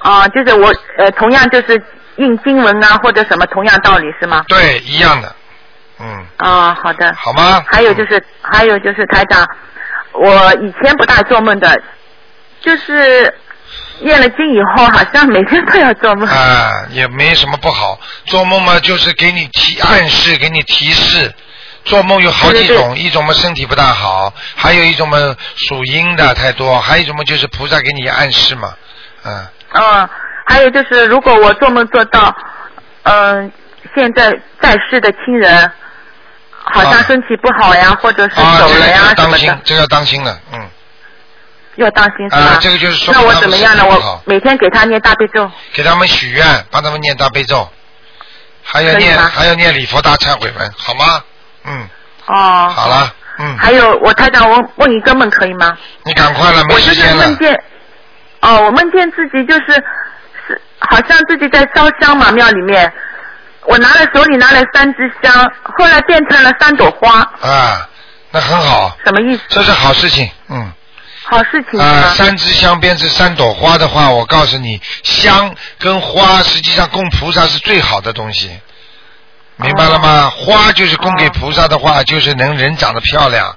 哦，就是我呃，同样就是印经文啊，或者什么，同样道理是吗？对，一样的，嗯，啊、好的。好吗？还有就是，还有就是台长，我以前不大做梦的，就是念了经以后，好像每天都要做梦。啊，也没什么不好。做梦嘛，就是给你提暗示，给你提示。做梦有好几种，一种嘛身体不大好，还有一种嘛属阴的太多，还有一种嘛就是菩萨给你暗示嘛，嗯。嗯，还有就是，如果我做梦做到，嗯、现在在世的亲人好像身体不好呀，或者是走了呀要什么的，，当心这个要当心了，嗯。要当心是吧？啊这个就是说那我怎么样呢？我每天给他念大悲咒。给他们许愿，帮他们念大悲咒，还要念还要念礼佛大忏悔文，好吗？嗯，哦。好了，嗯，还有，我台长，我问一个梦可以吗？你赶快了，没我就是时间了梦。见，哦，我梦见自己就是是好像自己在烧香嘛，庙里面，我拿了手里拿了三支香，后来变成了三朵花，啊，那很好，什么意思？这是好事情，嗯。好事情啊、吗？三支香变成三朵花的话，我告诉你，香跟花实际上供菩萨是最好的东西，明白了吗？花就是供给菩萨的话，就是能人长得漂亮。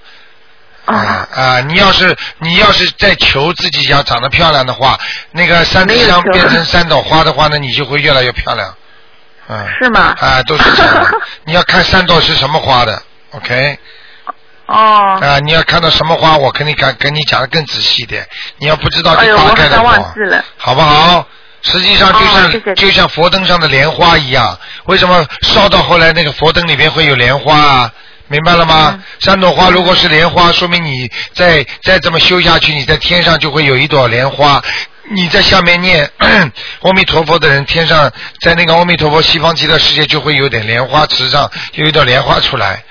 啊啊！你要是你要是在求自己要长得漂亮的话，那个三支香变成三朵花的话呢，你就会越来越漂亮。嗯。是吗？啊，都是这样的。你要看三朵是什么花的，OK？哦。啊，你要看到什么花，我跟你讲，跟你讲的更仔细一点。你要不知道就大我好像概的话，忘记了。好不好？实际上就像、就像佛灯上的莲花一样，为什么烧到后来那个佛灯里面会有莲花啊？明白了吗？嗯三朵花如果是莲花，说明你再再这么修下去，你在天上就会有一朵莲花。你在下面念 阿弥陀佛的人，天上在那个阿弥陀佛西方极乐世界就会有点莲花池上有一朵莲花出来，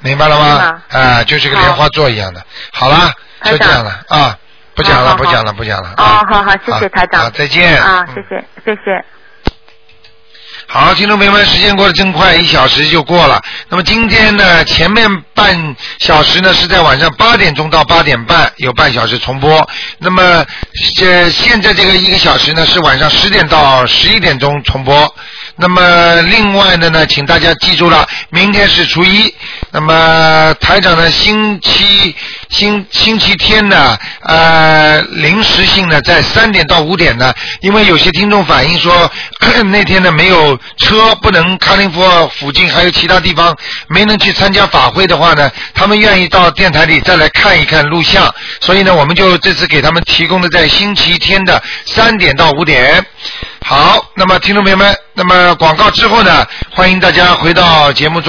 明白了吗？啊、就是个莲花座一样的。好啦，就这样了啊，不讲了，不讲了，不讲了。哦啊，好好，谢谢台长。好再见啊嗯，谢谢，谢谢。好，听众朋友们，时间过得真快，一小时就过了。那么今天呢，前面半小时呢是在晚上八点钟到八点半有半小时重播。那么这现在这个一个小时呢是晚上十点到十一点钟重播。那么另外的呢，请大家记住了，明天是初一。那么台长呢，星期星星期天呢，呃，临时性呢，在三点到五点呢，因为有些听众反映说 那天呢没有车，不能卡林佛附近还有其他地方没能去参加法会的话呢，他们愿意到电台里再来看一看录像，所以呢，我们就这次给他们提供的在星期天的三点到五点。好，那么听众朋友们，那么广告之后呢，欢迎大家回到节目中。